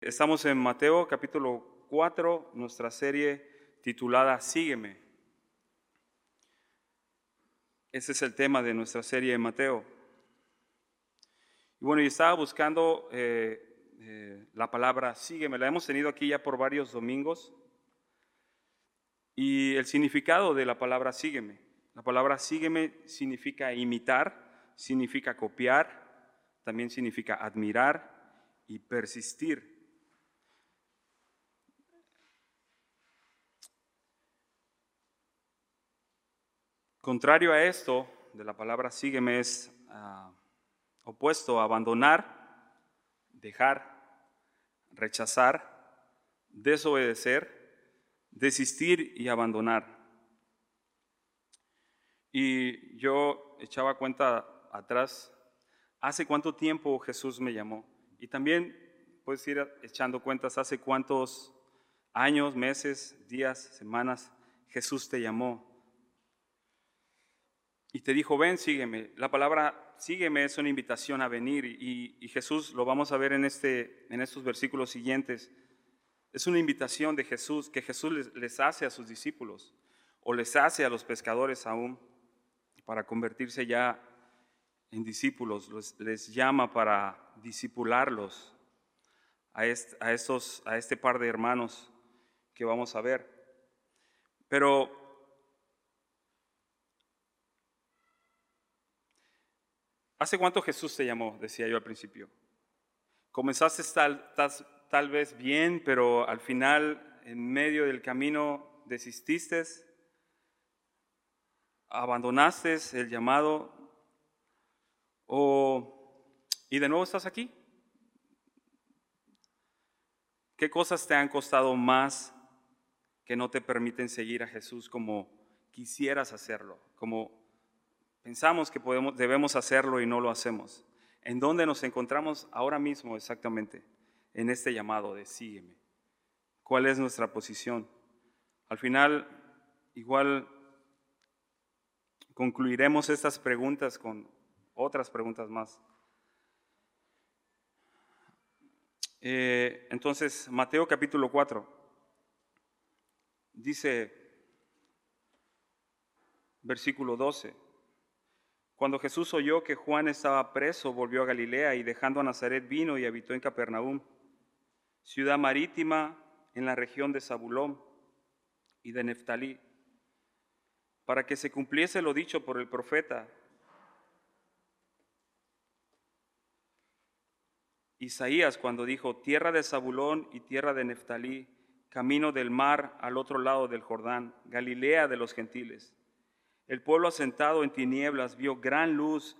Estamos en Mateo capítulo 4, nuestra serie titulada Sígueme. Ese es el tema de nuestra serie en Mateo. Y bueno, yo estaba buscando eh, eh, la palabra sígueme. La hemos tenido aquí ya por varios domingos. Y el significado de la palabra sígueme. La palabra sígueme significa imitar, significa copiar, también significa admirar y persistir. Contrario a esto, de la palabra sígueme es ah, opuesto a abandonar, dejar, rechazar, desobedecer, desistir y abandonar. Y yo echaba cuenta atrás, ¿hace cuánto tiempo Jesús me llamó? Y también puedes ir echando cuentas, ¿hace cuántos años, meses, días, semanas Jesús te llamó? Y te dijo, ven, sígueme. La palabra sígueme es una invitación a venir y, Jesús, lo vamos a ver en, este, en estos versículos siguientes, es una invitación de Jesús que Jesús les, hace a sus discípulos o les hace a los pescadores aún para convertirse ya en discípulos, les, llama para discipularlos a, a, estos, a este par de hermanos que vamos a ver. Pero ¿Hace cuánto Jesús te llamó? Decía yo al principio. Comenzaste tal, tal, vez bien, pero al final, en medio del camino, desististe, abandonaste el llamado, o, y de nuevo estás aquí. ¿Qué cosas te han costado más que no te permiten seguir a Jesús como quisieras hacerlo, como Pensamos que podemos, debemos hacerlo y no lo hacemos. ¿En dónde nos encontramos ahora mismo exactamente? En este llamado de sígueme. ¿Cuál es nuestra posición? Al final, igual concluiremos estas preguntas con otras preguntas más. Eh, entonces, Mateo capítulo 4 dice, versículo 12. Cuando Jesús oyó que Juan estaba preso, volvió a Galilea y dejando a Nazaret vino y habitó en Capernaum, ciudad marítima en la región de Zabulón y de Neftalí, para que se cumpliese lo dicho por el profeta. Isaías cuando dijo, tierra de Zabulón y tierra de Neftalí, camino del mar al otro lado del Jordán, Galilea de los gentiles. El pueblo asentado en tinieblas vio gran luz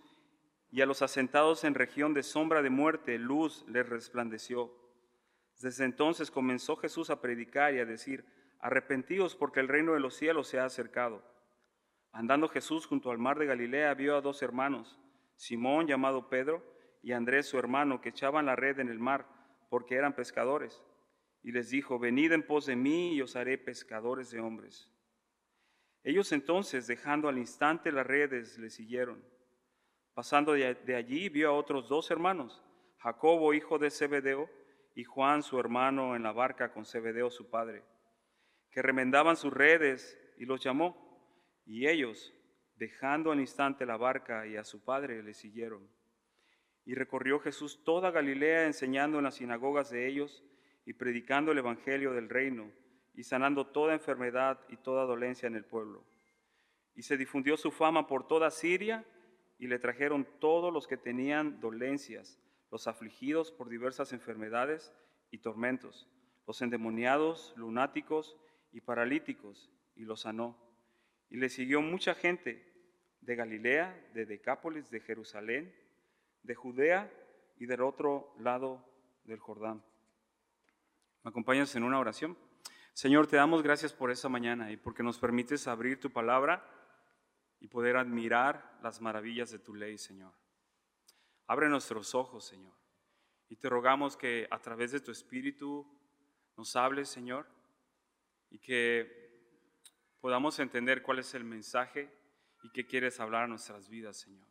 y a los asentados en región de sombra de muerte luz les resplandeció. Desde entonces comenzó Jesús a predicar y a decir, arrepentíos porque el reino de los cielos se ha acercado. Andando Jesús junto al mar de Galilea vio a dos hermanos, Simón llamado Pedro y Andrés su hermano, que echaban la red en el mar porque eran pescadores. Y les dijo, venid en pos de mí y os haré pescadores de hombres. Ellos entonces, dejando al instante las redes, le siguieron. Pasando de allí, vio a otros dos hermanos, Jacobo, hijo de Zebedeo, y Juan, su hermano, en la barca con Zebedeo, su padre, que remendaban sus redes, y los llamó. Y ellos, dejando al instante la barca y a su padre, le siguieron. Y recorrió Jesús toda Galilea, enseñando en las sinagogas de ellos y predicando el Evangelio del reino y sanando toda enfermedad y toda dolencia en el pueblo. Y se difundió su fama por toda Siria y le trajeron todos los que tenían dolencias, los afligidos por diversas enfermedades y tormentos, los endemoniados, lunáticos y paralíticos, y los sanó. Y le siguió mucha gente de Galilea, de Decápolis, de Jerusalén, de Judea y del otro lado del Jordán. ¿Me acompañas en una oración? Señor, te damos gracias por esa mañana y porque nos permites abrir tu palabra y poder admirar las maravillas de tu ley, Señor. Abre nuestros ojos, Señor, y te rogamos que a través de tu Espíritu nos hables, Señor, y que podamos entender cuál es el mensaje y qué quieres hablar a nuestras vidas, Señor.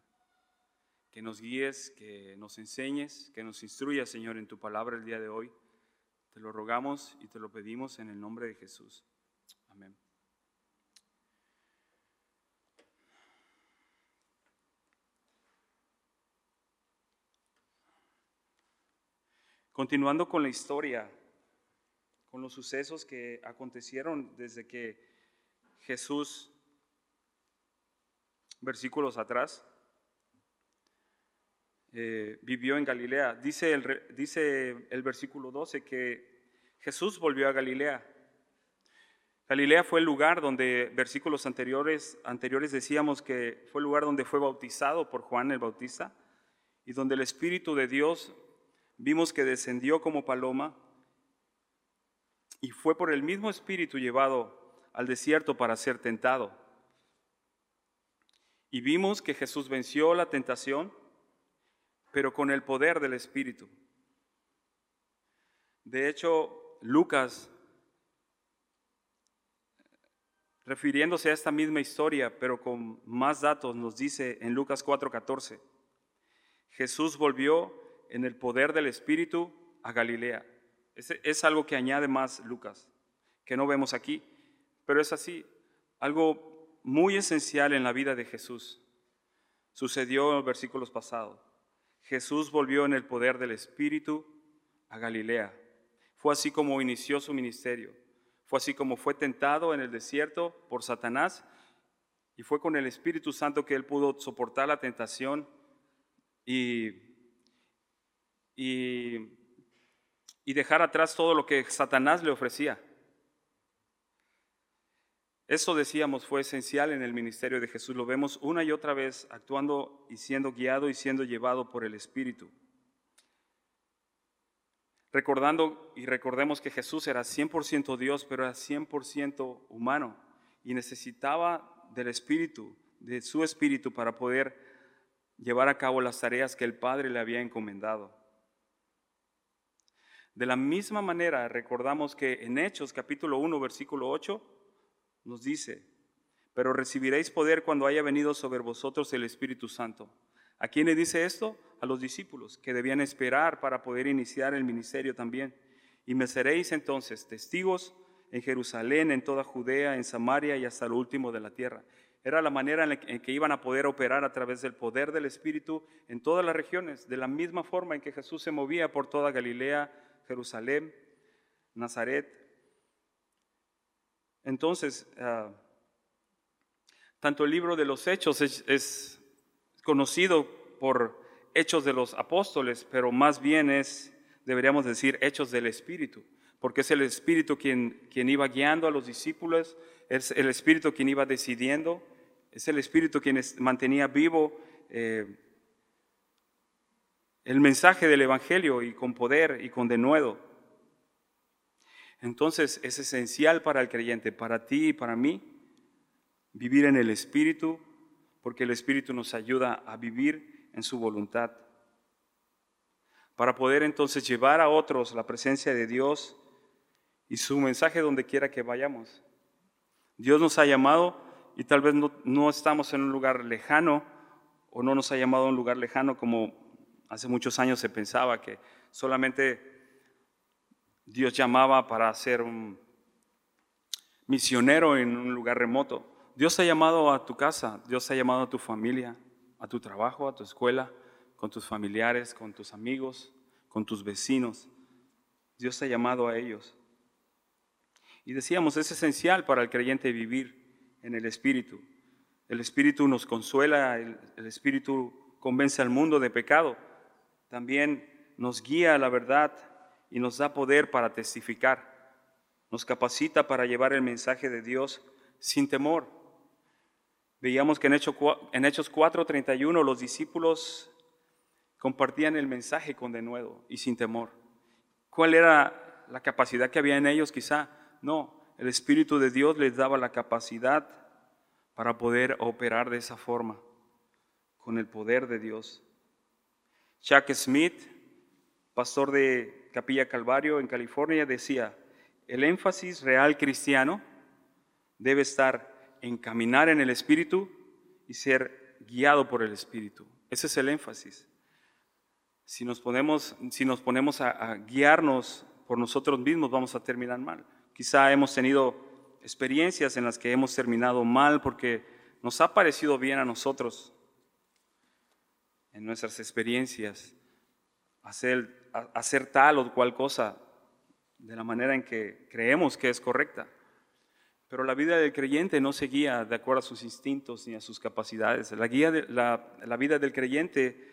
Que nos guíes, que nos enseñes, que nos instruyas, Señor, en tu palabra el día de hoy Te lo rogamos y te lo pedimos en el nombre de Jesús. Amén. Continuando con la historia, con los sucesos que acontecieron desde que Jesús, versículos atrás, eh, vivió en Galilea. Dice el, dice el versículo 12 que Jesús volvió a Galilea. Galilea fue el lugar donde, versículos anteriores, anteriores decíamos que fue el lugar donde fue bautizado por Juan el Bautista y donde el Espíritu de Dios vimos que descendió como paloma y fue por el mismo Espíritu llevado al desierto para ser tentado. Y vimos que Jesús venció la tentación, pero con el poder del Espíritu. De hecho, Lucas, refiriéndose a esta misma historia, pero con más datos, nos dice en Lucas 4:14, Jesús volvió en el poder del Espíritu a Galilea. Es, es algo que añade más Lucas, que no vemos aquí, pero es así, algo muy esencial en la vida de Jesús. Sucedió en los versículos pasados. Jesús volvió en el poder del Espíritu a Galilea. Fue así como inició su ministerio. Fue así como fue tentado en el desierto por Satanás y fue con el Espíritu Santo que él pudo soportar la tentación y y, dejar atrás todo lo que Satanás le ofrecía. Eso decíamos fue esencial en el ministerio de Jesús. Lo vemos una y otra vez actuando y siendo guiado y siendo llevado por el Espíritu. Recordando y recordemos que Jesús era 100% Dios, pero era 100% humano y necesitaba del Espíritu, de su Espíritu para poder llevar a cabo las tareas que el Padre le había encomendado. De la misma manera, recordamos que en Hechos capítulo 1, versículo 8, nos dice, pero recibiréis poder cuando haya venido sobre vosotros el Espíritu Santo. ¿A quién le dice esto? A los discípulos, que debían esperar para poder iniciar el ministerio también. Y me seréis entonces testigos en Jerusalén, en toda Judea, en Samaria y hasta lo último de la tierra. Era la manera en que iban a poder operar a través del poder del Espíritu en todas las regiones, de la misma forma en que Jesús se movía por toda Galilea, Jerusalén, Nazaret. Entonces, ah, tanto el libro de los Hechos es, conocido por Hechos de los Apóstoles, pero más bien es, deberíamos decir, Hechos del Espíritu, porque es el Espíritu quien, quien iba guiando a los discípulos, es el Espíritu quien iba decidiendo, es el Espíritu quien mantenía vivo eh, el mensaje del Evangelio y con poder y con denuedo. Entonces es esencial para el creyente, para ti y para mí, vivir en el Espíritu, porque el Espíritu nos ayuda a vivir en su voluntad. Para poder entonces llevar a otros la presencia de Dios y su mensaje donde quiera que vayamos. Dios nos ha llamado y tal vez no, no estamos en un lugar lejano o no nos ha llamado a un lugar lejano como Hace muchos años se pensaba que solamente Dios llamaba para ser un misionero en un lugar remoto. Dios ha llamado a tu casa, Dios ha llamado a tu familia, a tu trabajo, a tu escuela, con tus familiares, con tus amigos, con tus vecinos. Dios ha llamado a ellos. Y decíamos, es esencial para el creyente vivir en el Espíritu. El Espíritu nos consuela, el, Espíritu convence al mundo de pecado también nos guía a la verdad y nos da poder para testificar. Nos capacita para llevar el mensaje de Dios sin temor. Veíamos que en Hechos 4:31 los discípulos compartían el mensaje con denuedo y sin temor. ¿Cuál era la capacidad que había en ellos? Quizá no, el Espíritu de Dios les daba la capacidad para poder operar de esa forma, con el poder de Dios. Chuck Smith, pastor de Capilla Calvario en California, decía, el énfasis real cristiano debe estar en caminar en el Espíritu y ser guiado por el Espíritu. Ese es el énfasis. Si nos ponemos, si nos ponemos a, guiarnos por nosotros mismos vamos a terminar mal. Quizá hemos tenido experiencias en las que hemos terminado mal porque nos ha parecido bien a nosotros en nuestras experiencias hacer, hacer tal o cual cosa de la manera en que creemos que es correcta. Pero la vida del creyente no se guía de acuerdo a sus instintos ni a sus capacidades. La, guía de, la, vida del creyente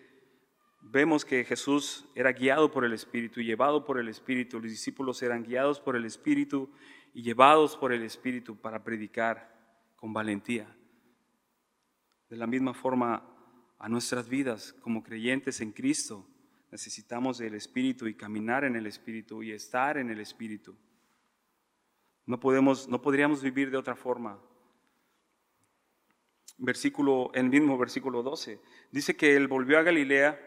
vemos que Jesús era guiado por el Espíritu llevado por el Espíritu. Los discípulos eran guiados por el Espíritu y llevados por el Espíritu para predicar con valentía. De la misma forma, a nuestras vidas como creyentes en Cristo, necesitamos del Espíritu y caminar en el Espíritu y estar en el Espíritu. No, podemos, no podríamos vivir de otra forma. Versículo, el mismo versículo 12, dice que él volvió a Galilea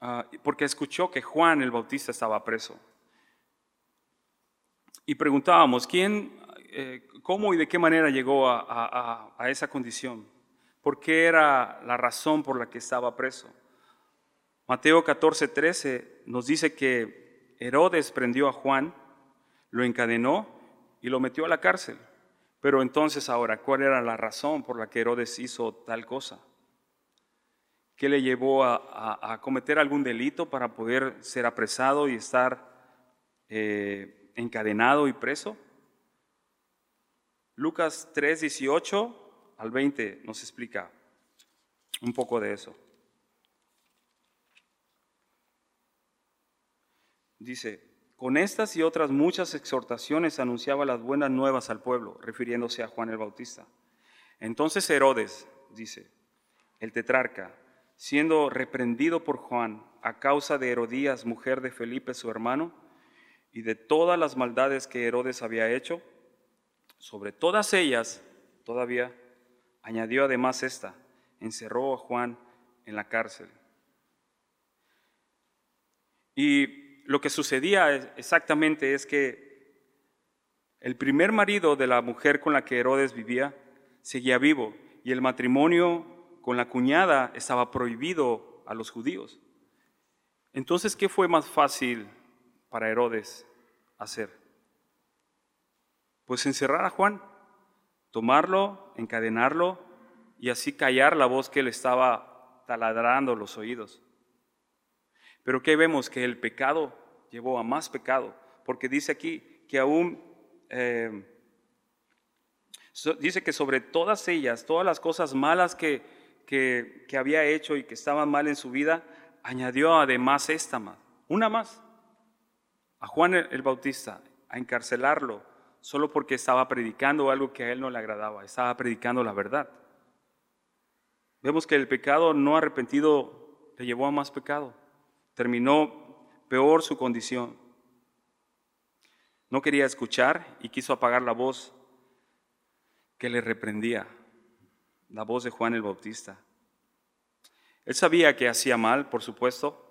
ah, porque escuchó que Juan el Bautista estaba preso. Y preguntábamos, ¿quién, eh, cómo y de qué manera llegó a, a esa condición? ¿Por qué era la razón por la que estaba preso? Mateo 14, 13 nos dice que Herodes prendió a Juan, lo encadenó y lo metió a la cárcel. Pero entonces ahora, ¿cuál era la razón por la que Herodes hizo tal cosa? ¿Qué le llevó a, cometer algún delito para poder ser apresado y estar eh, encadenado y preso? Lucas 3, 18 al 20 nos explica un poco de eso. Dice, con estas y otras muchas exhortaciones anunciaba las buenas nuevas al pueblo, refiriéndose a Juan el Bautista. Entonces Herodes, dice, el tetrarca, siendo reprendido por Juan a causa de Herodías, mujer de Felipe su hermano, y de todas las maldades que Herodes había hecho, sobre todas ellas todavía añadió además esta, encerró a Juan en la cárcel. Y lo que sucedía exactamente es que el primer marido de la mujer con la que Herodes vivía seguía vivo y el matrimonio con la cuñada estaba prohibido a los judíos. Entonces, ¿qué fue más fácil para Herodes hacer? Pues encerrar a Juan, tomarlo, encadenarlo y así callar la voz que le estaba taladrando los oídos. Pero ¿qué vemos? Que el pecado llevó a más pecado, porque dice aquí que aún, eh, dice que sobre todas ellas, todas las cosas malas que, que, que, había hecho y que estaban mal en su vida, añadió además esta más, una más, a Juan el Bautista, a encarcelarlo, solo porque estaba predicando algo que a él no le agradaba, estaba predicando la verdad. Vemos que el pecado no arrepentido le llevó a más pecado terminó peor su condición. No quería escuchar y quiso apagar la voz que le reprendía, la voz de Juan el Bautista. Él sabía que hacía mal, por supuesto,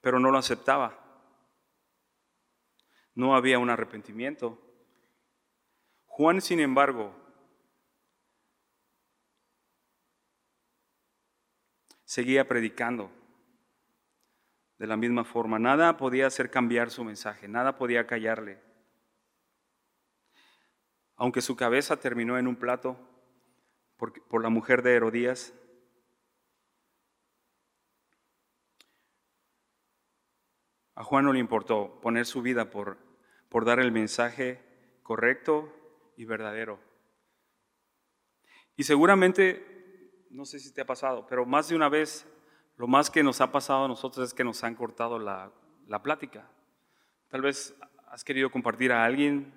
pero no lo aceptaba. No había un arrepentimiento. Juan, sin embargo, seguía predicando de la misma forma. Nada podía hacer cambiar su mensaje, nada podía callarle. Aunque su cabeza terminó en un plato por, por la mujer de Herodías, a Juan no le importó poner su vida por, por dar el mensaje correcto y verdadero. Y seguramente, no sé si te ha pasado, pero más de una vez lo más que nos ha pasado a nosotros es que nos han cortado la, plática. Tal vez has querido compartir a alguien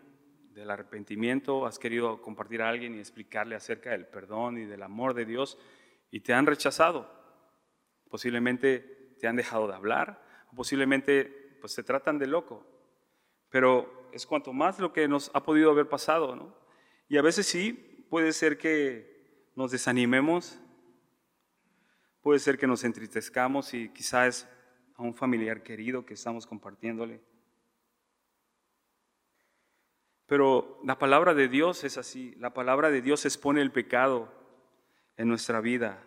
del arrepentimiento, has querido compartir a alguien y explicarle acerca del perdón y del amor de Dios y te han rechazado. Posiblemente te han dejado de hablar, posiblemente pues te tratan de loco. Pero es cuanto más lo que nos ha podido haber pasado, ¿no? Y a veces sí puede ser que nos desanimemos Puede ser que nos entristezcamos y quizás a un familiar querido que estamos compartiéndole. Pero la palabra de Dios es así. La palabra de Dios expone el pecado en nuestra vida.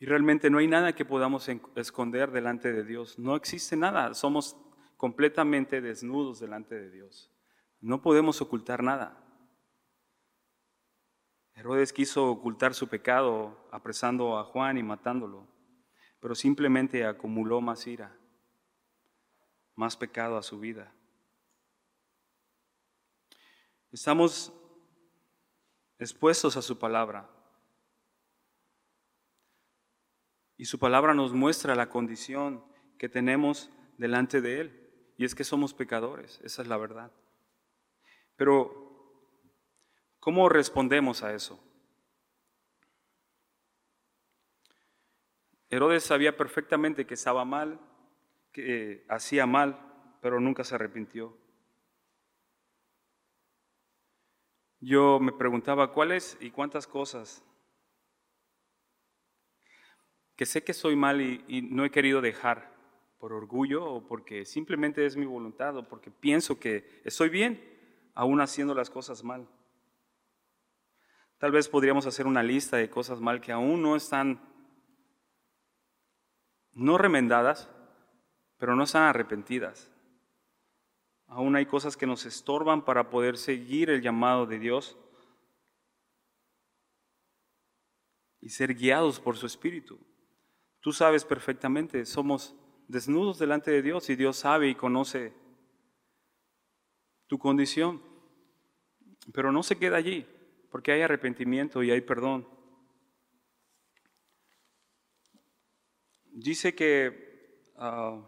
Y realmente no hay nada que podamos esconder delante de Dios. No existe nada. Somos completamente desnudos delante de Dios. No podemos ocultar nada. Herodes quiso ocultar su pecado apresando a Juan y matándolo, pero simplemente acumuló más ira, más pecado a su vida. Estamos expuestos a su palabra. Y su palabra nos muestra la condición que tenemos delante de Él. Y es que somos pecadores, esa es la verdad. Pero, ¿cómo respondemos a eso? Herodes sabía perfectamente que estaba mal, que hacía mal, pero nunca se arrepintió. Yo me preguntaba cuáles y cuántas cosas que sé que soy mal y, no he querido dejar por orgullo o porque simplemente es mi voluntad o porque pienso que estoy bien, aún haciendo las cosas mal. Tal vez podríamos hacer una lista de cosas mal que aún no están, no remendadas, pero no están arrepentidas. Aún hay cosas que nos estorban para poder seguir el llamado de Dios y ser guiados por su Espíritu. Tú sabes perfectamente, somos desnudos delante de Dios y Dios sabe y conoce tu condición. Pero no se queda allí, porque hay arrepentimiento y hay perdón. Dice que ah,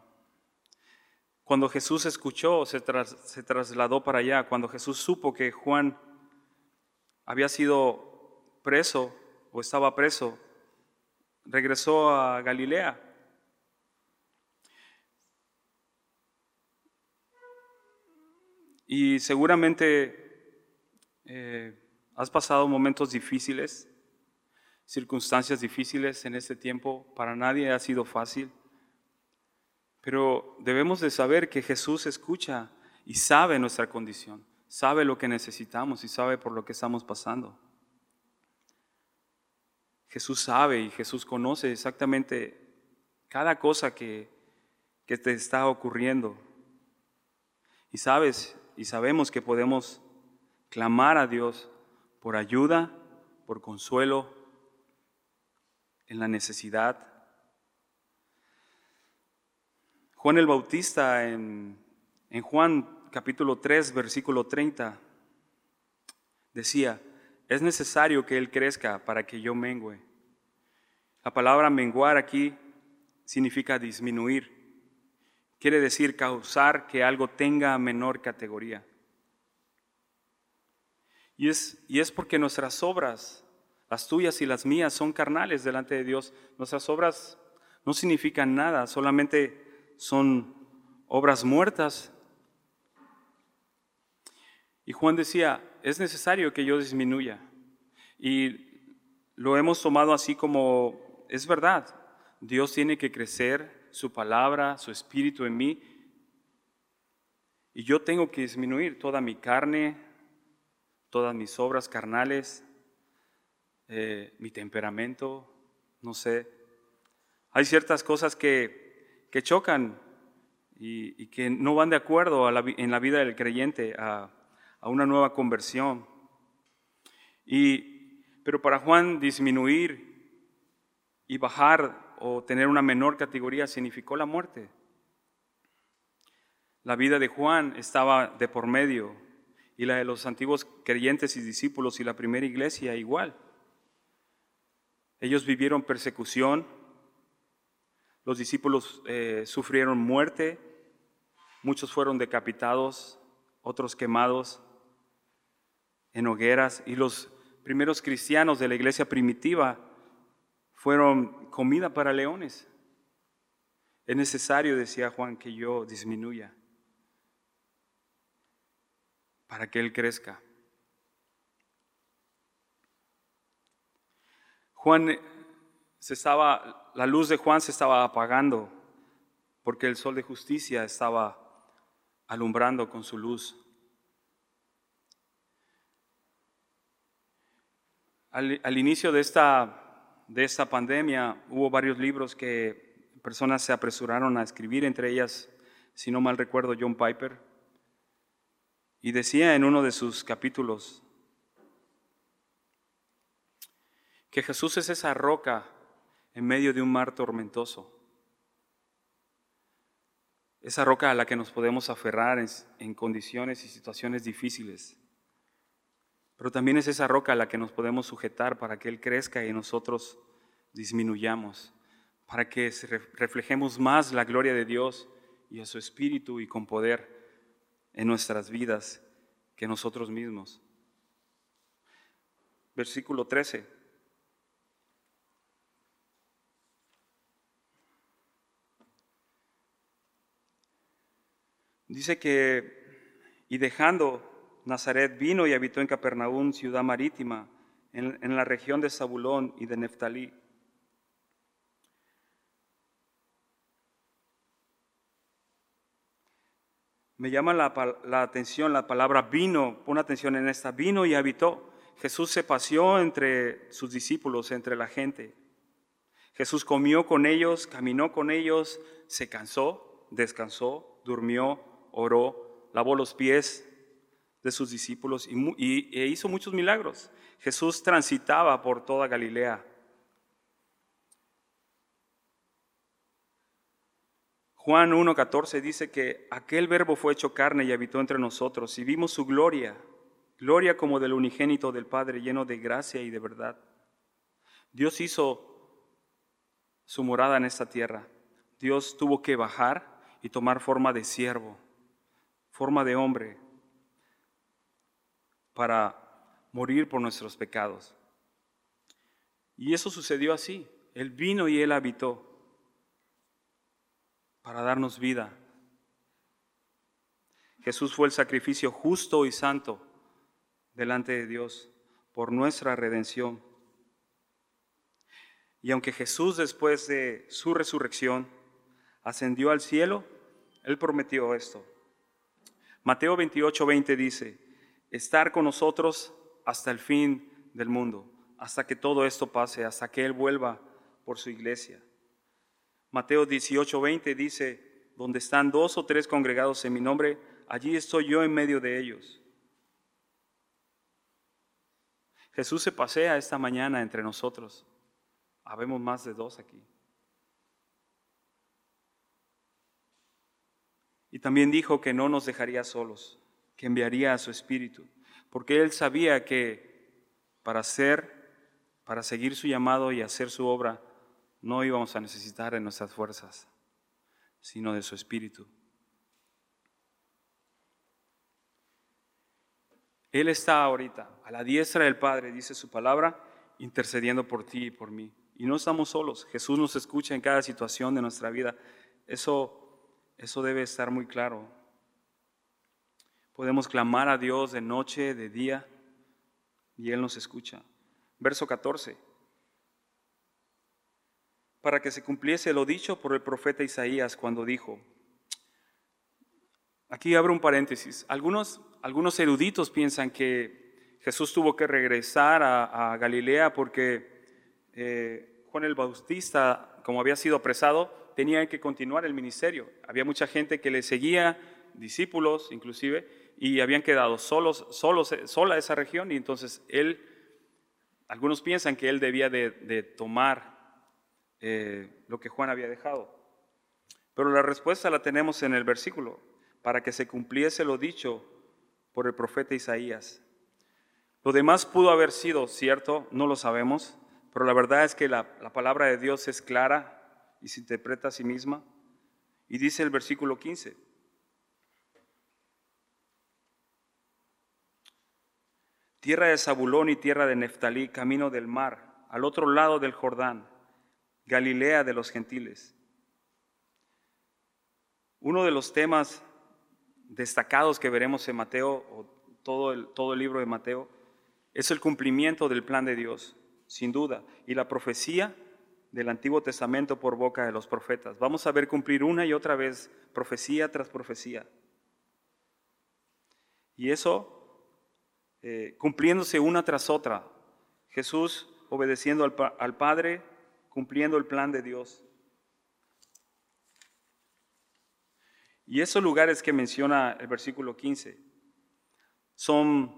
cuando Jesús escuchó, se, trasladó para allá, cuando Jesús supo que Juan había sido preso o estaba preso, regresó a Galilea. Y seguramente eh, has pasado momentos difíciles, circunstancias difíciles en este tiempo. Para nadie ha sido fácil. Pero debemos de saber que Jesús escucha y sabe nuestra condición, sabe lo que necesitamos y sabe por lo que estamos pasando. Jesús sabe y Jesús conoce exactamente cada cosa que, que te está ocurriendo. Y sabes y sabemos que podemos clamar a Dios por ayuda, por consuelo en la necesidad. Juan el Bautista en, en Juan capítulo 3, versículo 30, decía, es necesario que Él crezca para que yo mengüe. La palabra menguar aquí significa disminuir. Quiere decir causar que algo tenga menor categoría. Y es, porque nuestras obras, las tuyas y las mías, son carnales delante de Dios. Nuestras obras no significan nada, solamente son obras muertas. Y Juan decía, es necesario que yo disminuya. Y lo hemos tomado así como, es verdad, Dios tiene que crecer, su palabra, su espíritu en mí, y yo tengo que disminuir toda mi carne, todas mis obras carnales, eh, mi temperamento, no sé. Hay ciertas cosas que, que chocan y, que no van de acuerdo en la vida del creyente a, a una nueva conversión. Y, pero para Juan disminuir y bajar o tener una menor categoría significó la muerte. La vida de Juan estaba de por medio y la de los antiguos creyentes y discípulos y la primera iglesia igual. Ellos vivieron persecución, los discípulos eh, sufrieron muerte, muchos fueron decapitados, otros quemados en hogueras y los primeros cristianos de la iglesia primitiva fueron comida para leones. Es necesario, decía Juan, que yo disminuya para que Él crezca. Juan se estaba, la luz de Juan se estaba apagando porque el sol de justicia estaba alumbrando con su luz. Al, inicio de esta, de esta pandemia hubo varios libros que personas se apresuraron a escribir, entre ellas, si no mal recuerdo, John Piper. Y decía en uno de sus capítulos que Jesús es esa roca en medio de un mar tormentoso. Esa roca a la que nos podemos aferrar en, condiciones y situaciones difíciles. Pero también es esa roca a la que nos podemos sujetar para que Él crezca y nosotros disminuyamos, para que reflejemos más la gloria de Dios y a su Espíritu y con poder en nuestras vidas que nosotros mismos. Versículo 13. Dice que, y dejando Nazaret, vino y habitó en Capernaum, ciudad marítima, en, la región de Zabulón y de Neftalí. Me llama la, la, atención la palabra vino, pon atención en esta, vino y habitó. Jesús se paseó entre sus discípulos, entre la gente. Jesús comió con ellos, caminó con ellos, se cansó, descansó, durmió, oró, lavó los pies de sus discípulos y, e hizo muchos milagros. Jesús transitaba por toda Galilea. Juan 1.14 dice que aquel verbo fue hecho carne y habitó entre nosotros y vimos su gloria, gloria como del unigénito del Padre, lleno de gracia y de verdad. Dios hizo su morada en esta tierra. Dios tuvo que bajar y tomar forma de siervo forma de hombre para morir por nuestros pecados. Y eso sucedió así. Él vino y Él habitó para darnos vida. Jesús fue el sacrificio justo y santo delante de Dios por nuestra redención. Y aunque Jesús después de su resurrección ascendió al cielo, Él prometió esto. Mateo 28, 20 dice, estar con nosotros hasta el fin del mundo, hasta que todo esto pase, hasta que Él vuelva por su iglesia. Mateo 18, 20 dice, donde están dos o tres congregados en mi nombre, allí estoy yo en medio de ellos. Jesús se pasea esta mañana entre nosotros. Habemos más de dos aquí. Y también dijo que no nos dejaría solos, que enviaría a su Espíritu, porque él sabía que para hacer, para seguir su llamado y hacer su obra, no íbamos a necesitar de nuestras fuerzas, sino de su Espíritu. Él está ahorita a la diestra del Padre, dice su palabra, intercediendo por ti y por mí. Y no estamos solos. Jesús nos escucha en cada situación de nuestra vida. Eso eso debe estar muy claro. Podemos clamar a Dios de noche, de día, y Él nos escucha. Verso 14. Para que se cumpliese lo dicho por el profeta Isaías cuando dijo, aquí abro un paréntesis, algunos, algunos eruditos piensan que Jesús tuvo que regresar a, Galilea porque eh, Juan el Bautista, como había sido apresado, tenía que continuar el ministerio. Había mucha gente que le seguía, discípulos inclusive, y habían quedado solos, solos sola esa región, y entonces él, algunos piensan que él debía de, tomar eh, lo que Juan había dejado. Pero la respuesta la tenemos en el versículo, para que se cumpliese lo dicho por el profeta Isaías. Lo demás pudo haber sido cierto, no lo sabemos, pero la verdad es que la, la palabra de Dios es clara y se interpreta a sí misma. Y dice el versículo 15, tierra de Zabulón y tierra de Neftalí, camino del mar, al otro lado del Jordán, Galilea de los gentiles. Uno de los temas destacados que veremos en Mateo, o todo el, todo el libro de Mateo, es el cumplimiento del plan de Dios, sin duda, y la profecía del Antiguo Testamento por boca de los profetas. Vamos a ver cumplir una y otra vez profecía tras profecía. Y eso, eh, cumpliéndose una tras otra, Jesús obedeciendo al, al Padre, cumpliendo el plan de Dios. Y esos lugares que menciona el versículo 15 son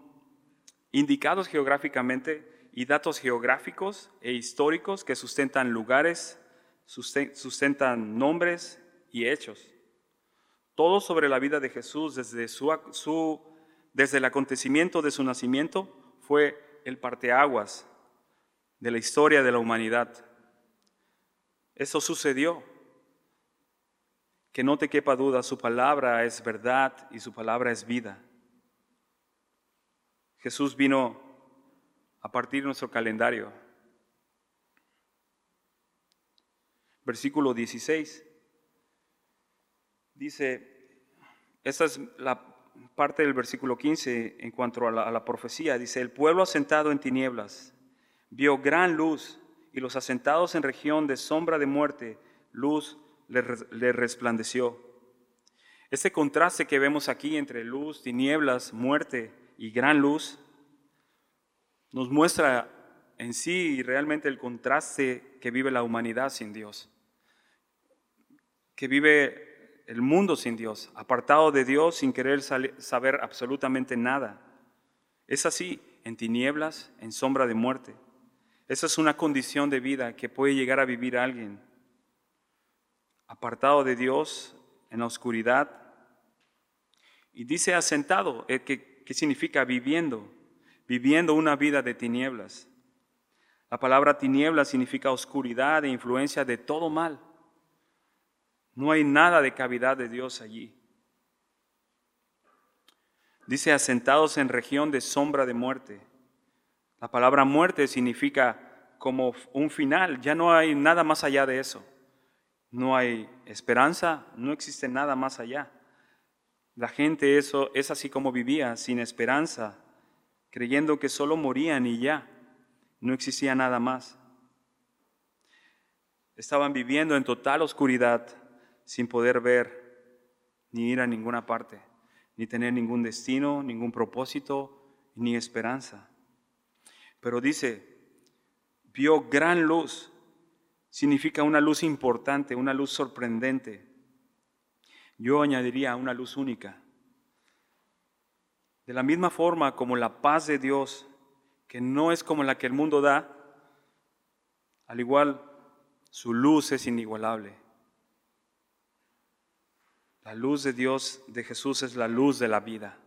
indicados geográficamente y datos geográficos e históricos que sustentan lugares, susten- sustentan nombres y hechos. Todo sobre la vida de Jesús desde, su- desde el acontecimiento de su nacimiento fue el parteaguas de la historia de la humanidad. Eso sucedió. Que no te quepa duda, su palabra es verdad y su palabra es vida. Jesús vino a partir de nuestro calendario. Versículo 16. Dice, esta es la parte del versículo 15 en cuanto a la, a la profecía. Dice, el pueblo asentado en tinieblas vio gran luz y los asentados en región de sombra de muerte, luz le, res- le resplandeció. Este contraste que vemos aquí entre luz, tinieblas, muerte y gran luz nos muestra en sí realmente el contraste que vive la humanidad sin Dios, que vive el mundo sin Dios, apartado de Dios sin querer saber absolutamente nada. Es así, en tinieblas, en sombra de muerte. Esa es una condición de vida que puede llegar a vivir alguien, apartado de Dios, en la oscuridad. Y dice asentado, eh, que, significa viviendo, viviendo una vida de tinieblas. La palabra tinieblas significa oscuridad e influencia de todo mal. No hay nada de cavidad de Dios allí. Dice asentados en región de sombra de muerte. La palabra muerte significa como un final, ya no hay nada más allá de eso. No hay esperanza, no existe nada más allá. La gente eso es así como vivía, sin esperanza, creyendo que solo morían y ya, no existía nada más. Estaban viviendo en total oscuridad, sin poder ver ni ir a ninguna parte, ni tener ningún destino, ningún propósito, ni esperanza. Pero dice, vio gran luz, significa una luz importante, una luz sorprendente. Yo añadiría una luz única. De la misma forma como la paz de Dios, que no es como la que el mundo da, al igual su luz es inigualable. La luz de Dios, de Jesús, es la luz de la vida.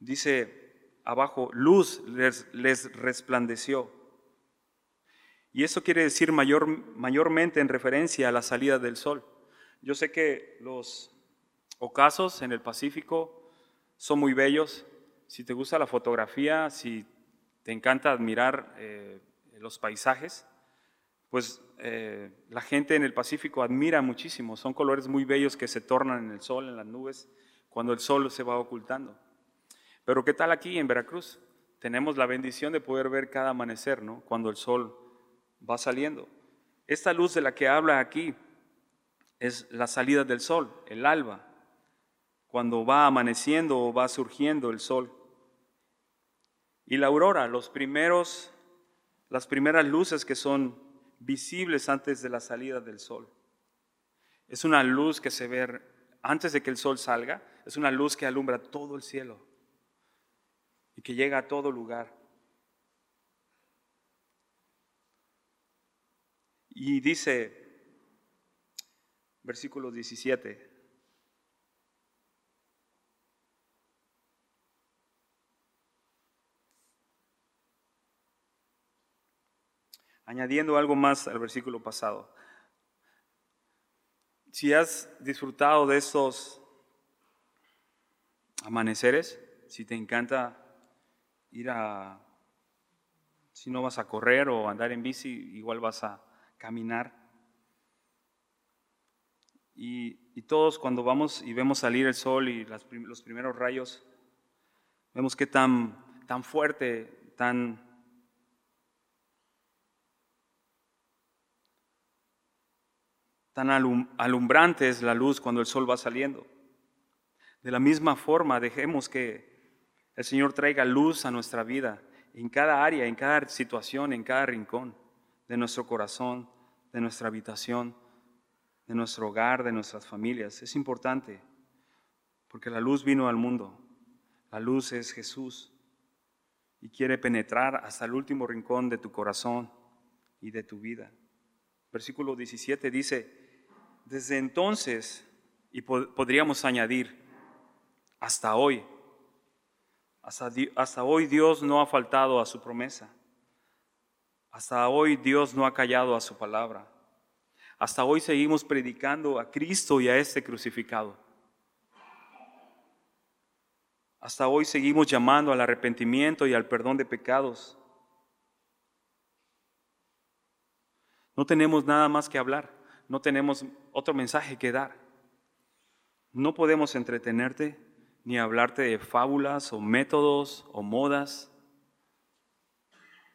Dice abajo, luz les, resplandeció. Y eso quiere decir mayor, mayormente en referencia a la salida del sol. Yo sé que los ocasos en el Pacífico son muy bellos. Si te gusta la fotografía, si te encanta admirar eh, los paisajes, pues eh, la gente en el Pacífico admira muchísimo. Son colores muy bellos que se tornan en el sol, en las nubes, cuando el sol se va ocultando. Pero ¿qué tal aquí en Veracruz? Tenemos la bendición de poder ver cada amanecer, ¿no? Cuando el sol va saliendo. Esta luz de la que habla aquí es la salida del sol, el alba, cuando va amaneciendo o va surgiendo el sol. Y la aurora, los primeros, las primeras luces que son visibles antes de la salida del sol. Es una luz que se ve antes de que el sol salga, es una luz que alumbra todo el cielo y que llega a todo lugar. Y dice, versículo 17, añadiendo algo más al versículo pasado. Si has disfrutado de estos amaneceres, si te encanta ir a, si no vas a correr o andar en bici, igual vas a caminar. Y, y todos cuando vamos y vemos salir el sol y las los primeros rayos, vemos que tan, tan fuerte, tan tan alum- alumbrante es la luz cuando el sol va saliendo. De la misma forma, dejemos que el Señor traiga luz a nuestra vida en cada área, en cada situación, en cada rincón de nuestro corazón, de nuestra habitación, de nuestro hogar, de nuestras familias. Es importante porque la luz vino al mundo. La luz es Jesús y quiere penetrar hasta el último rincón de tu corazón y de tu vida. Versículo 17 dice, desde entonces, y podríamos añadir, hasta hoy, hasta, hoy Dios no ha faltado a su promesa. Hasta hoy Dios no ha callado a su palabra. Hasta hoy seguimos predicando a Cristo y a este crucificado. Hasta hoy seguimos llamando al arrepentimiento y al perdón de pecados. No tenemos nada más que hablar, no tenemos otro mensaje que dar. No podemos entretenerte ni hablarte de fábulas o métodos o modas.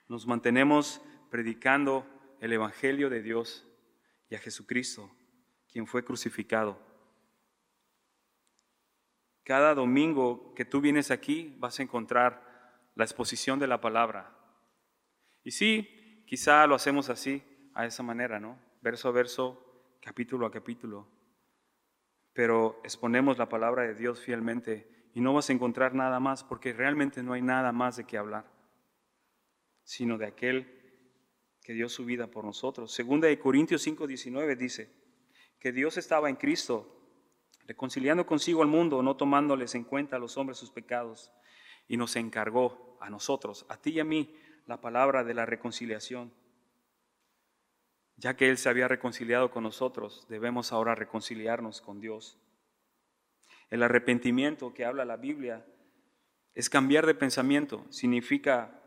Nos mantenemos predicando el Evangelio de Dios y a Jesucristo, quien fue crucificado. Cada domingo que tú vienes aquí vas a encontrar la exposición de la palabra. Y sí, quizá lo hacemos así, a esa manera, ¿no? Verso a verso, capítulo a capítulo. Pero exponemos la palabra de Dios fielmente y no vas a encontrar nada más porque realmente no hay nada más de qué hablar, sino de aquel que dio su vida por nosotros. Segunda de Corintios 5:19 dice que Dios estaba en Cristo reconciliando consigo al mundo, no tomándoles en cuenta a los hombres sus pecados, y nos encargó a nosotros, a ti y a mí, la palabra de la reconciliación. Ya que Él se había reconciliado con nosotros, debemos ahora reconciliarnos con Dios. El arrepentimiento que habla la Biblia es cambiar de pensamiento, significa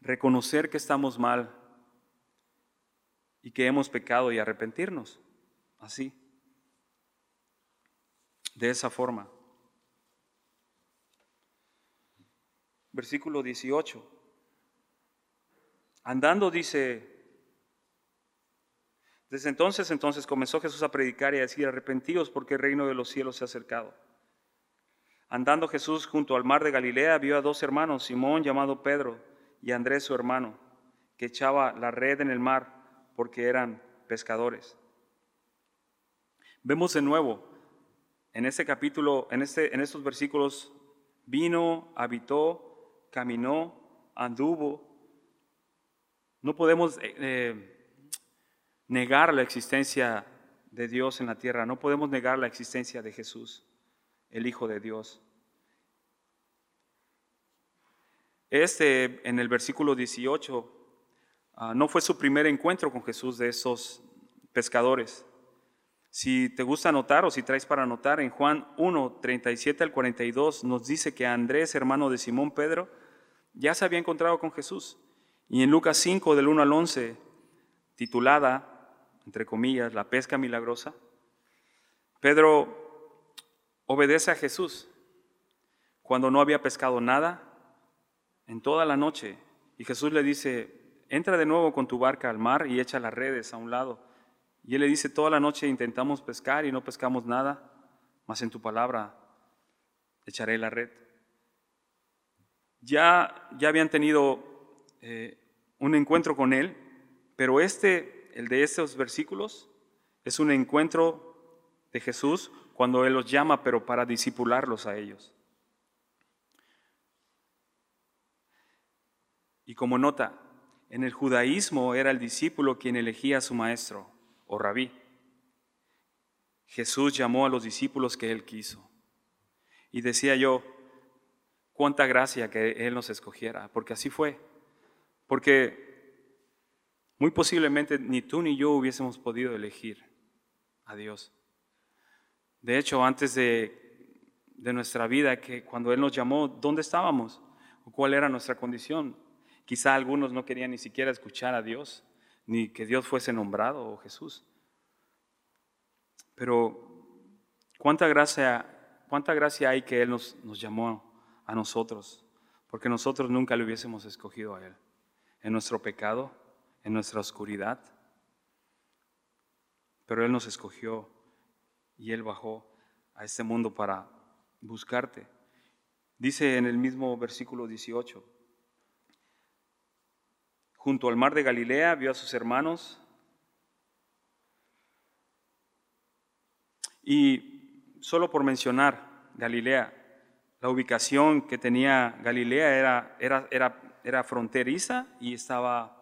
reconocer que estamos mal y que hemos pecado y arrepentirnos. Así de esa forma. Versículo 18. Andando dice, desde entonces, entonces comenzó Jesús a predicar y a decir, arrepentidos porque el reino de los cielos se ha acercado. Andando Jesús junto al mar de Galilea, vio a dos hermanos, Simón llamado Pedro y Andrés su hermano, que echaba la red en el mar porque eran pescadores. Vemos de nuevo en este capítulo, en, este, en estos versículos, vino, habitó, caminó, anduvo. No podemos eh, eh, negar la existencia de Dios en la tierra, no podemos negar la existencia de Jesús, el Hijo de Dios. Este, en el versículo 18, ah, no fue su primer encuentro con Jesús de esos pescadores. Si te gusta anotar o si traes para anotar, en Juan 1, 37 al 42 nos dice que Andrés, hermano de Simón Pedro, ya se había encontrado con Jesús. Y en Lucas 5, del 1 al 11, titulada, entre comillas, la pesca milagrosa, Pedro obedece a Jesús cuando no había pescado nada en toda la noche. Y Jesús le dice, entra de nuevo con tu barca al mar y echa las redes a un lado. Y él le dice, toda la noche intentamos pescar y no pescamos nada, mas en tu palabra echaré la red. Ya, ya habían tenido eh, un encuentro con él, pero este, el de estos versículos, es un encuentro de Jesús cuando él los llama, pero para disipularlos a ellos. Y como nota, en el judaísmo era el discípulo quien elegía a su maestro o rabí. Jesús llamó a los discípulos que Él quiso. Y decía yo, cuánta gracia que Él nos escogiera, porque así fue. Porque muy posiblemente ni tú ni yo hubiésemos podido elegir a Dios. De hecho, antes de, de nuestra vida, que cuando Él nos llamó, ¿dónde estábamos? ¿O cuál era nuestra condición? Quizá algunos no querían ni siquiera escuchar a Dios ni que Dios fuese nombrado o Jesús. Pero cuánta gracia, cuánta gracia hay que Él nos, nos llamó a nosotros, porque nosotros nunca le hubiésemos escogido a Él, en nuestro pecado, en nuestra oscuridad. Pero Él nos escogió y Él bajó a este mundo para buscarte. Dice en el mismo versículo 18, junto al mar de Galilea, vio a sus hermanos. Y solo por mencionar Galilea, la ubicación que tenía Galilea era, era, era, era fronteriza y estaba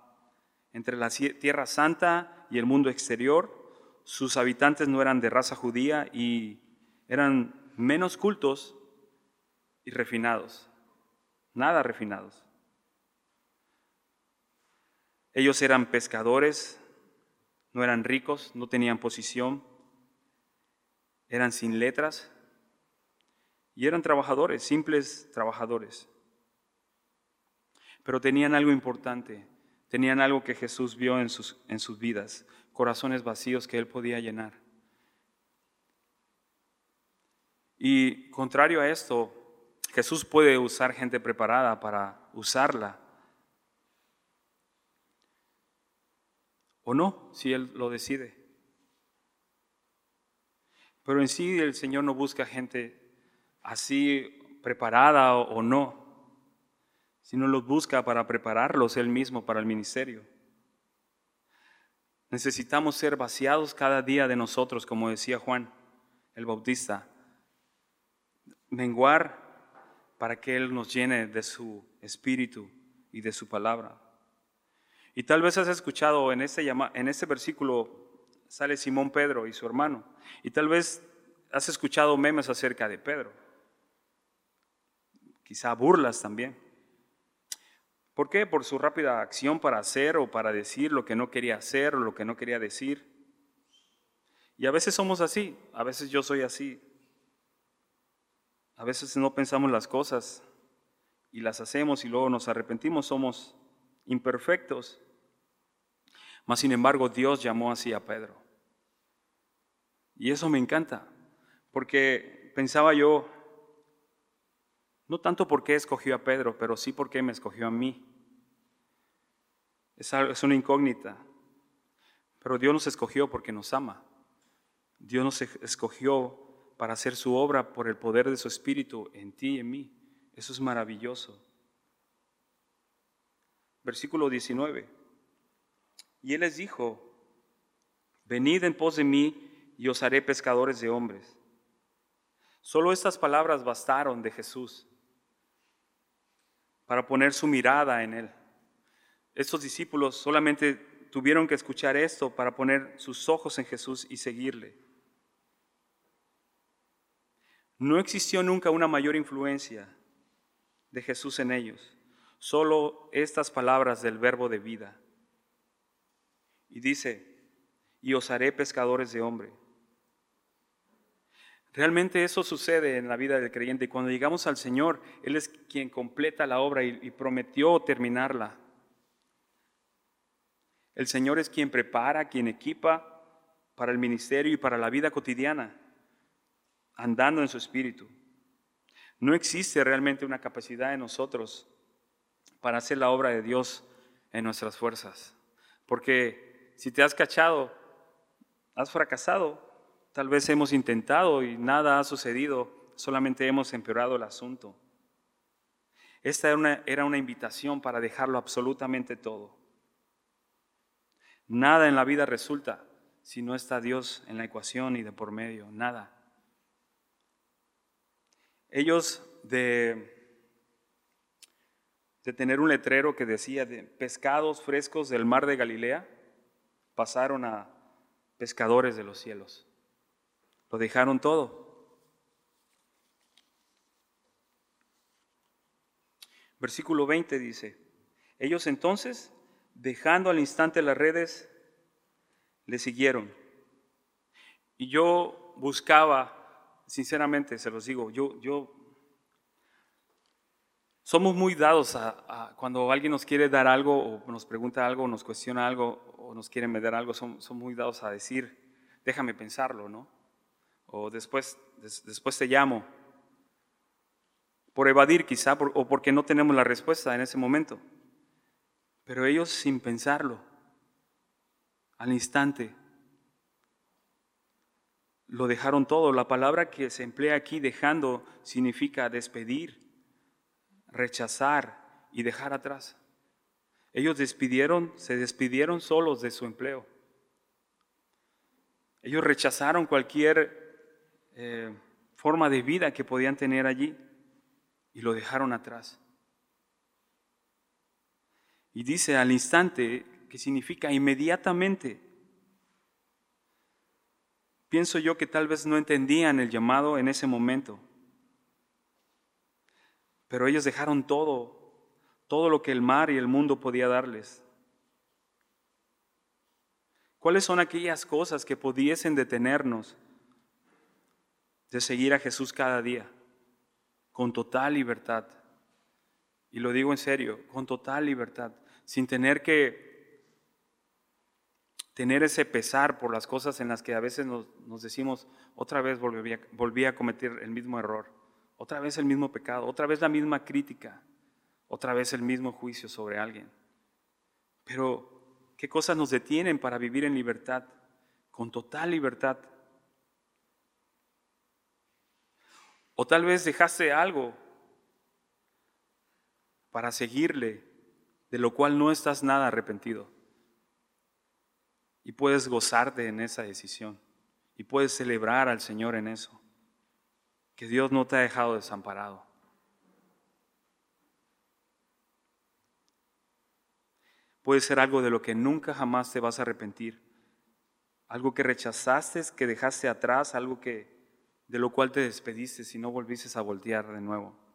entre la Tierra Santa y el mundo exterior. Sus habitantes no eran de raza judía y eran menos cultos y refinados, nada refinados. Ellos eran pescadores, no eran ricos, no tenían posición, eran sin letras y eran trabajadores, simples trabajadores. Pero tenían algo importante, tenían algo que Jesús vio en sus, en sus vidas, corazones vacíos que él podía llenar. Y contrario a esto, Jesús puede usar gente preparada para usarla o no, si Él lo decide. Pero en sí el Señor no busca gente así preparada o, no, sino los busca para prepararlos Él mismo para el ministerio. Necesitamos ser vaciados cada día de nosotros, como decía Juan el Bautista. Menguar para que Él nos llene de su espíritu y de su palabra. Y tal vez has escuchado en este, en este versículo sale Simón Pedro y su hermano. Y tal vez has escuchado memes acerca de Pedro. Quizá burlas también. ¿Por qué? Por su rápida acción para hacer o para decir lo que no quería hacer o lo que no quería decir. Y a veces somos así, a veces yo soy así. A veces no pensamos las cosas y las hacemos y luego nos arrepentimos, somos imperfectos. Mas sin embargo Dios llamó así a Pedro. Y eso me encanta, porque pensaba yo, no tanto porque escogió a Pedro, pero sí porque me escogió a mí. Es, una incógnita. Pero Dios nos escogió porque nos ama. Dios nos escogió para hacer su obra por el poder de su Espíritu en ti y en mí. Eso es maravilloso. Versículo 19. Y él les dijo, venid en pos de mí y os haré pescadores de hombres. Solo estas palabras bastaron de Jesús para poner su mirada en él. Estos discípulos solamente tuvieron que escuchar esto para poner sus ojos en Jesús y seguirle. No existió nunca una mayor influencia de Jesús en ellos solo estas palabras del verbo de vida. Y dice, y os haré pescadores de hombre. Realmente eso sucede en la vida del creyente. Cuando llegamos al Señor, Él es quien completa la obra y, y prometió terminarla. El Señor es quien prepara, quien equipa para el ministerio y para la vida cotidiana, andando en su espíritu. No existe realmente una capacidad en nosotros para hacer la obra de Dios en nuestras fuerzas. Porque si te has cachado, has fracasado, tal vez hemos intentado y nada ha sucedido, solamente hemos empeorado el asunto. Esta era una, era una invitación para dejarlo absolutamente todo. Nada en la vida resulta si no está Dios en la ecuación y de por medio, nada. Ellos de tener un letrero que decía de pescados frescos del mar de Galilea, pasaron a pescadores de los cielos. Lo dejaron todo. Versículo 20 dice, ellos entonces, dejando al instante las redes, le siguieron. Y yo buscaba, sinceramente se los digo, yo, yo somos muy dados a, cuando alguien nos quiere dar algo o nos pregunta algo, o nos cuestiona algo o nos quiere dar algo, son, muy dados a decir, déjame pensarlo, ¿no? O después, después te llamo. Por evadir quizá o porque no tenemos la respuesta en ese momento. Pero ellos sin pensarlo, al instante, lo dejaron todo. La palabra que se emplea aquí, dejando, significa despedir rechazar y dejar atrás. Ellos despidieron, se despidieron solos de su empleo. Ellos rechazaron cualquier eh, forma de vida que podían tener allí y lo dejaron atrás. Y dice al instante, que significa inmediatamente. Pienso yo que tal vez no entendían el llamado en ese momento, pero ellos dejaron todo, todo lo que el mar y el mundo podía darles. ¿Cuáles son aquellas cosas que pudiesen detenernos de seguir a Jesús cada día con total libertad? Y lo digo en serio, con total libertad, sin tener que tener ese pesar por las cosas en las que a veces nos, decimos, otra vez volví a, volví a cometer el mismo error, otra vez el mismo pecado, otra vez la misma crítica, otra vez el mismo juicio sobre alguien. Pero, ¿qué cosas nos detienen para vivir en libertad, con total libertad? O tal vez dejaste algo para seguirle, de lo cual no estás nada arrepentido. Y puedes gozarte en esa decisión. Y puedes celebrar al Señor en eso. Que Dios no te ha dejado desamparado. Puede ser algo de lo que nunca jamás te vas a arrepentir. Algo que rechazaste, que dejaste atrás, algo que de lo cual te despediste si no volviste a voltear de nuevo.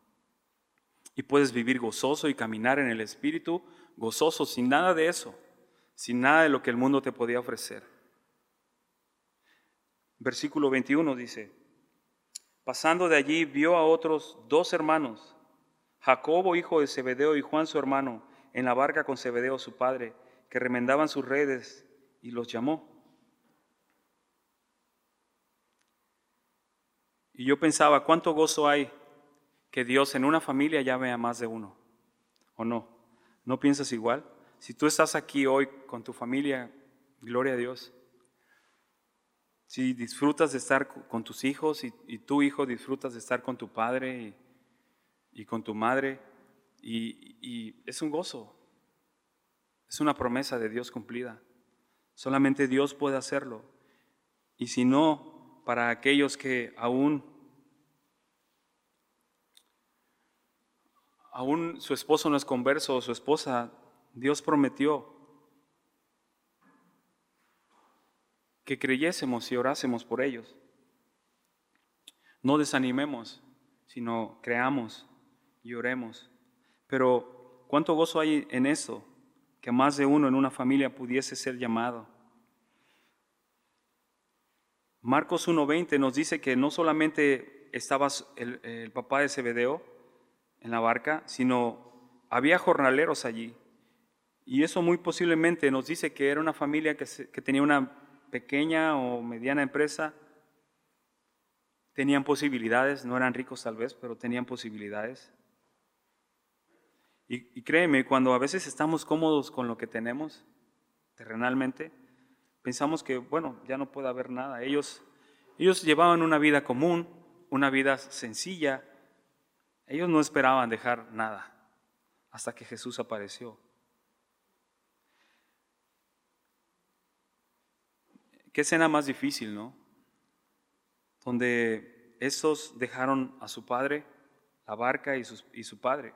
Y puedes vivir gozoso y caminar en el Espíritu, gozoso, sin nada de eso sin nada de lo que el mundo te podía ofrecer. Versículo 21 dice, pasando de allí vio a otros dos hermanos, Jacobo hijo de Zebedeo y Juan su hermano, en la barca con Zebedeo su padre, que remendaban sus redes y los llamó. Y yo pensaba, ¿cuánto gozo hay que Dios en una familia llame a más de uno? ¿O no? ¿No piensas igual? Si tú estás aquí hoy con tu familia, gloria a Dios. Si disfrutas de estar con tus hijos y, tu hijo disfrutas de estar con tu padre y, con tu madre, y, y es un gozo, es una promesa de Dios cumplida. Solamente Dios puede hacerlo. Y si no, para aquellos que aún, aún su esposo no es converso o su esposa Dios prometió que creyésemos y orásemos por ellos. No desanimemos, sino creamos y oremos. Pero ¿cuánto gozo hay en eso? Que más de uno en una familia pudiese ser llamado. Marcos 1.20 nos dice que no solamente estaba el, papá de Zebedeo en la barca, sino había jornaleros allí. Y eso muy posiblemente nos dice que era una familia que, tenía una pequeña o mediana empresa. Tenían posibilidades, no eran ricos tal vez, pero tenían posibilidades. Y, y, créeme, cuando a veces estamos cómodos con lo que tenemos terrenalmente, pensamos que, bueno, ya no puede haber nada. Ellos, ellos llevaban una vida común, una vida sencilla. Ellos no esperaban dejar nada hasta que Jesús apareció. Qué escena más difícil, ¿no? Donde estos dejaron a su padre, la barca y, su padre.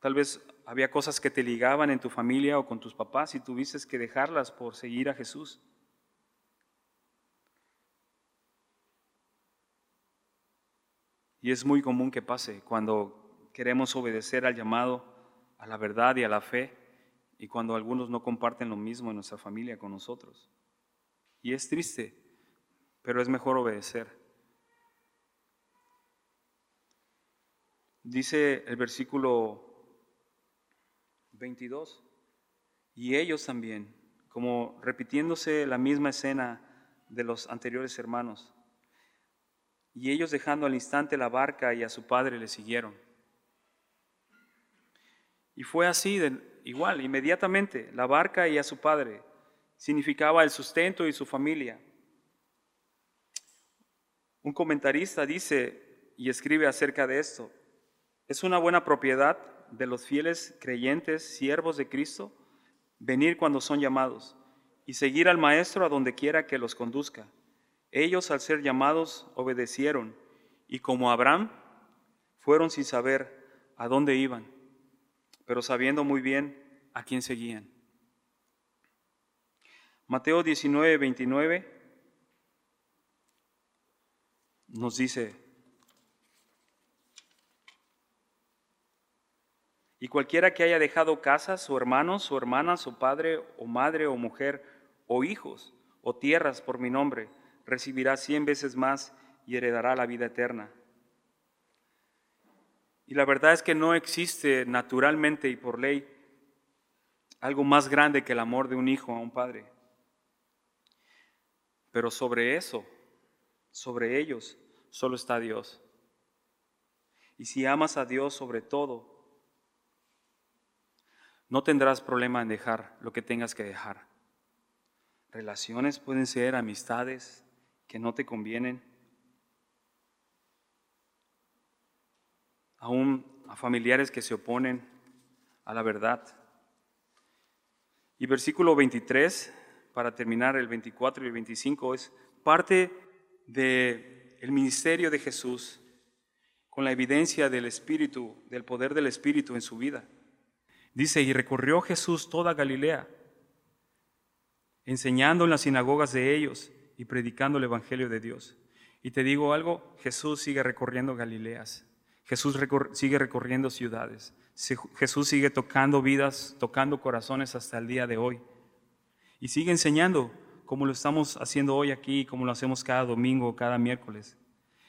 Tal vez había cosas que te ligaban en tu familia o con tus papás y tuviste que dejarlas por seguir a Jesús. Y es muy común que pase cuando queremos obedecer al llamado, a la verdad y a la fe, y cuando algunos no comparten lo mismo en nuestra familia con nosotros. Y es triste, pero es mejor obedecer. Dice el versículo 22, y ellos también, como repitiéndose la misma escena de los anteriores hermanos, y ellos dejando al instante la barca y a su padre le siguieron. Y fue así, igual, inmediatamente, la barca y a su padre significaba el sustento y su familia. Un comentarista dice y escribe acerca de esto, es una buena propiedad de los fieles creyentes, siervos de Cristo, venir cuando son llamados y seguir al Maestro a donde quiera que los conduzca. Ellos al ser llamados obedecieron y como Abraham fueron sin saber a dónde iban, pero sabiendo muy bien a quién seguían. Mateo 19, 29 nos dice, y cualquiera que haya dejado casas, o hermanos, o hermanas, o padre, o madre, o mujer, o hijos, o tierras por mi nombre, recibirá cien veces más y heredará la vida eterna. Y la verdad es que no existe naturalmente y por ley algo más grande que el amor de un hijo a un padre. Pero sobre eso, sobre ellos, solo está Dios. Y si amas a Dios sobre todo, no tendrás problema en dejar lo que tengas que dejar. Relaciones pueden ser amistades que no te convienen, aún a familiares que se oponen a la verdad. Y versículo 23, para terminar el 24 y el 25, es parte del el ministerio de Jesús con la evidencia del Espíritu, del poder del Espíritu en su vida. Dice, y recorrió Jesús toda Galilea, enseñando en las sinagogas de ellos y predicando el Evangelio de Dios. Y te digo algo, Jesús sigue recorriendo Galileas. Jesús sigue recorriendo ciudades. Jesús sigue tocando vidas, tocando corazones hasta el día de hoy. Y sigue enseñando como lo estamos haciendo hoy aquí, como lo hacemos cada domingo, cada miércoles.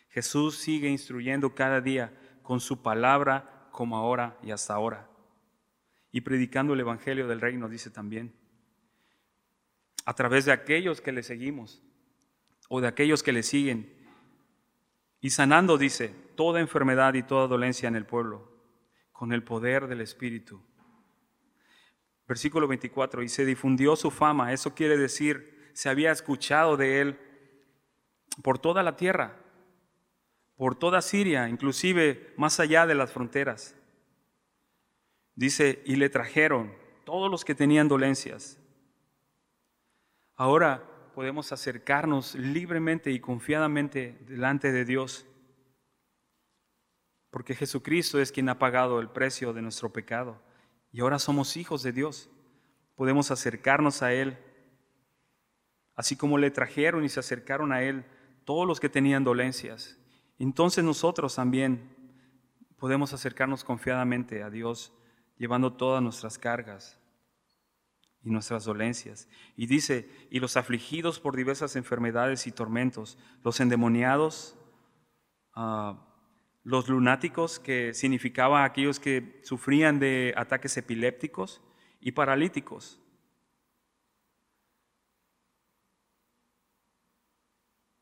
Jesús sigue instruyendo cada día con su palabra como ahora y hasta ahora. Y predicando el Evangelio del Reino, dice también. A través de aquellos que le seguimos o de aquellos que le siguen y sanando, dice, toda enfermedad y toda dolencia en el pueblo, con el poder del Espíritu. Versículo 24, y se difundió su fama, eso quiere decir, se había escuchado de él por toda la tierra, por toda Siria, inclusive más allá de las fronteras. Dice, y le trajeron todos los que tenían dolencias. Ahora podemos acercarnos libremente y confiadamente delante de Dios, porque Jesucristo es quien ha pagado el precio de nuestro pecado y ahora somos hijos de Dios. Podemos acercarnos a Él, así como le trajeron y se acercaron a Él todos los que tenían dolencias. Entonces nosotros también podemos acercarnos confiadamente a Dios, llevando todas nuestras cargas y nuestras dolencias. Y dice, y los afligidos por diversas enfermedades y tormentos, los endemoniados, ah, los lunáticos, que significaba aquellos que sufrían de ataques epilépticos, y paralíticos.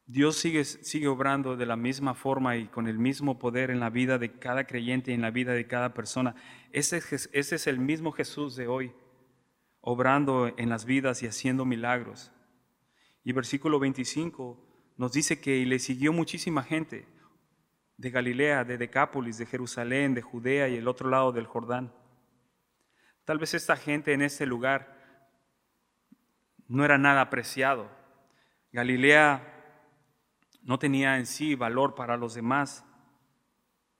Dios sigue, sigue obrando de la misma forma y con el mismo poder en la vida de cada creyente y en la vida de cada persona. Ese, ese es el mismo Jesús de hoy obrando en las vidas y haciendo milagros. Y versículo 25 nos dice que le siguió muchísima gente de Galilea, de Decápolis, de Jerusalén, de Judea y el otro lado del Jordán. Tal vez esta gente en este lugar no era nada apreciado. Galilea no tenía en sí valor para los demás,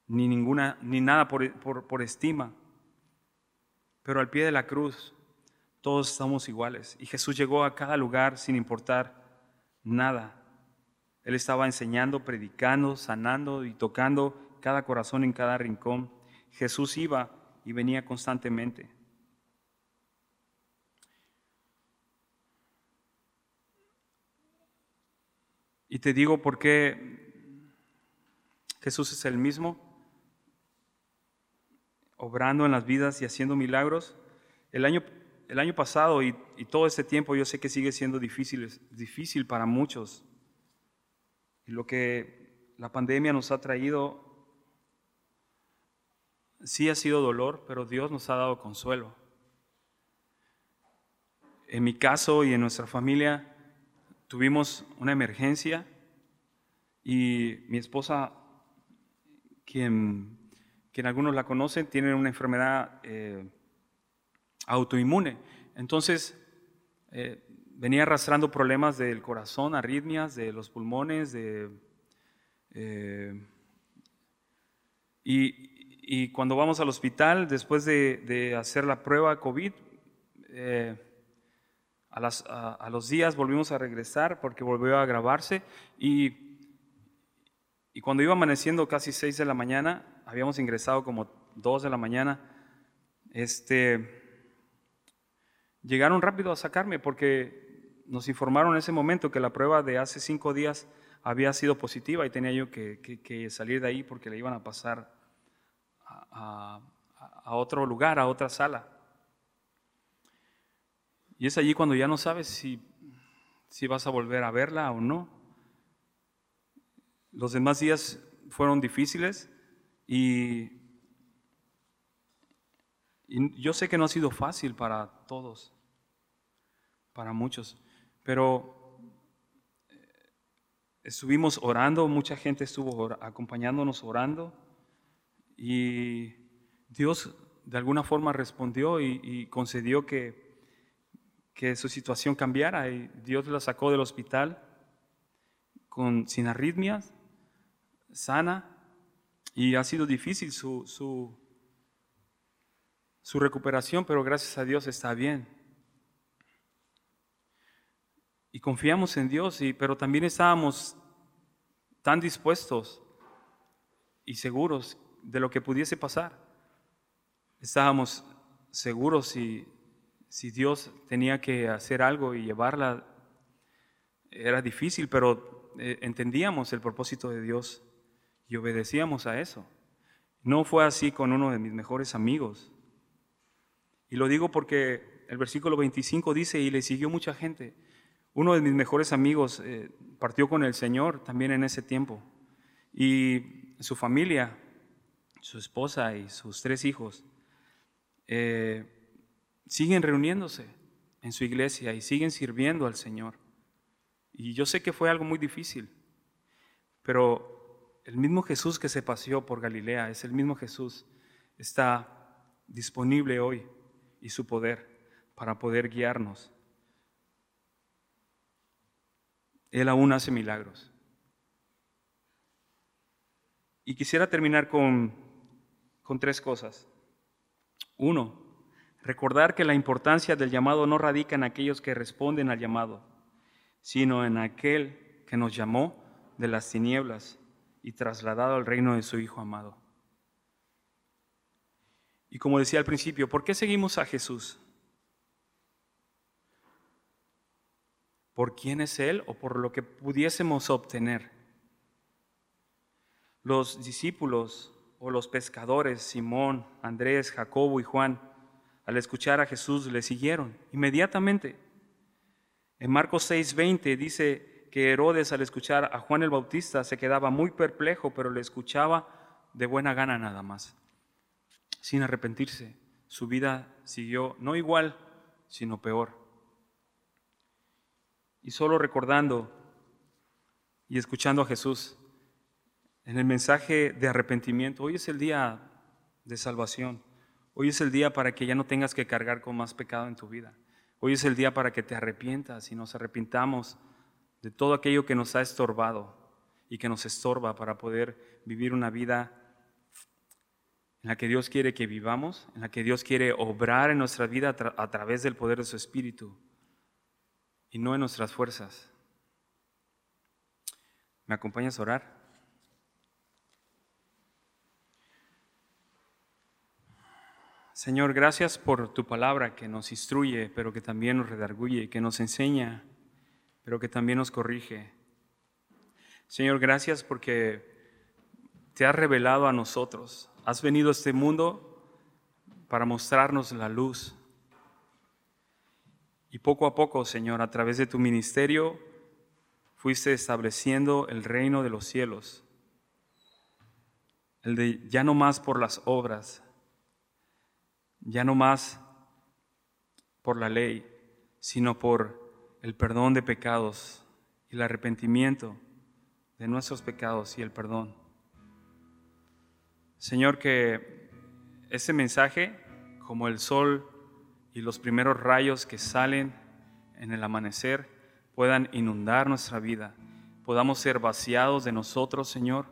ni, ninguna, ni nada por, por estima. Pero al pie de la cruz todos estamos iguales. Y Jesús llegó a cada lugar sin importar nada. Él estaba enseñando, predicando, sanando y tocando cada corazón en cada rincón. Jesús iba y venía constantemente. Y te digo por qué Jesús es el mismo, obrando en las vidas y haciendo milagros. El año el año pasado y, todo este tiempo yo sé que sigue siendo difícil, difícil para muchos. Y lo que la pandemia nos ha traído sí ha sido dolor, pero Dios nos ha dado consuelo. En mi caso y en nuestra familia tuvimos una emergencia y mi esposa, quien que en algunos la conocen, tienen una enfermedad eh, autoinmune. Entonces, eh, venía arrastrando problemas del corazón, arritmias, de los pulmones, de, eh, y, cuando vamos al hospital, después de, hacer la prueba COVID, a, a, los días volvimos a regresar porque volvió a grabarse y, y cuando iba amaneciendo casi 6 de la mañana, habíamos ingresado como 2 de la mañana, este, llegaron rápido a sacarme porque nos informaron en ese momento que la prueba de hace 5 días había sido positiva y tenía yo que, salir de ahí porque le iban a pasar a, otro lugar, a otra sala. Y es allí cuando ya no sabes si, si vas a volver a verla o no. Los demás días fueron difíciles, y, yo sé que no ha sido fácil para todos, para muchos, pero eh, estuvimos orando, mucha gente estuvo acompañándonos orando y Dios de alguna forma respondió y, concedió que, que, su situación cambiara y Dios la sacó del hospital con, sin arritmias, sana y ha sido difícil su, su, su recuperación, pero gracias a Dios está bien. Y confiamos en Dios, y, pero también estábamos tan dispuestos y seguros de lo que pudiese pasar. Estábamos seguros si, si Dios tenía que hacer algo y llevarla. Era difícil, pero eh, entendíamos el propósito de Dios y obedecíamos a eso. No fue así con uno de mis mejores amigos. Y lo digo porque el versículo 25 dice, y le siguió mucha gente. Uno de mis mejores amigos eh, partió con el Señor también en ese tiempo. Y su familia, su esposa y sus tres hijos, eh, siguen reuniéndose en su iglesia y siguen sirviendo al Señor. Y yo sé que fue algo muy difícil, pero el mismo Jesús que se paseó por Galilea, es el mismo Jesús, está disponible hoy y su poder para poder guiarnos. Él aún hace milagros. Y quisiera terminar con, con tres cosas. Uno, recordar que la importancia del llamado no radica en aquellos que responden al llamado, sino en aquel que nos llamó de las tinieblas y trasladado al reino de su Hijo amado. Y como decía al principio, ¿por qué seguimos a Jesús? ¿Por quién es Él o por lo que pudiésemos obtener? Los discípulos o los pescadores, Simón, Andrés, Jacobo y Juan, al escuchar a Jesús le siguieron inmediatamente. En Marcos 6:20 dice, que Herodes al escuchar a Juan el Bautista se quedaba muy perplejo, pero le escuchaba de buena gana nada más, sin arrepentirse. Su vida siguió no igual, sino peor. Y solo recordando y escuchando a Jesús en el mensaje de arrepentimiento, hoy es el día de salvación. Hoy es el día para que ya no tengas que cargar con más pecado en tu vida. Hoy es el día para que te arrepientas y nos arrepintamos de todo aquello que nos ha estorbado y que nos estorba para poder vivir una vida en la que Dios quiere que vivamos, en la que Dios quiere obrar en nuestra vida a, través del poder de su Espíritu y no en nuestras fuerzas. ¿Me acompañas a orar? Señor, gracias por tu palabra que nos instruye, pero que también nos redarguye, que nos enseña pero que también nos corrige. Señor, gracias porque te has revelado a nosotros. Has venido a este mundo para mostrarnos la luz. Y poco a poco, Señor, a través de tu ministerio, fuiste estableciendo el reino de los cielos. El de ya no más por las obras, ya no más por la ley, sino por el perdón de pecados y el arrepentimiento de nuestros pecados y el perdón. Señor, que ese mensaje, como el sol y los primeros rayos que salen en el amanecer, puedan inundar nuestra vida, podamos ser vaciados de nosotros, Señor,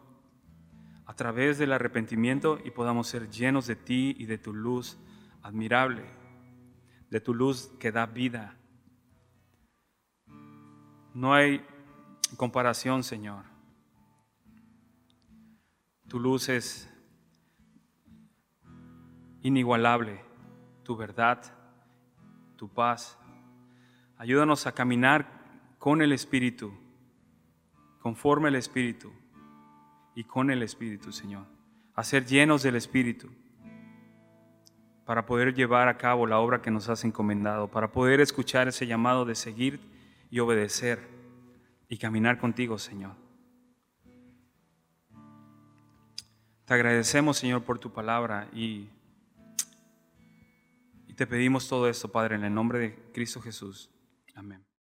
a través del arrepentimiento y podamos ser llenos de ti y de tu luz admirable, de tu luz que da vida. No hay comparación, Señor. Tu luz es inigualable, tu verdad, tu paz. Ayúdanos a caminar con el Espíritu, conforme al Espíritu y con el Espíritu, Señor. A ser llenos del Espíritu para poder llevar a cabo la obra que nos has encomendado, para poder escuchar ese llamado de seguir y obedecer y caminar contigo, Señor. Te agradecemos, Señor, por tu palabra y, te pedimos todo esto, Padre, en el nombre de Cristo Jesús. Amén.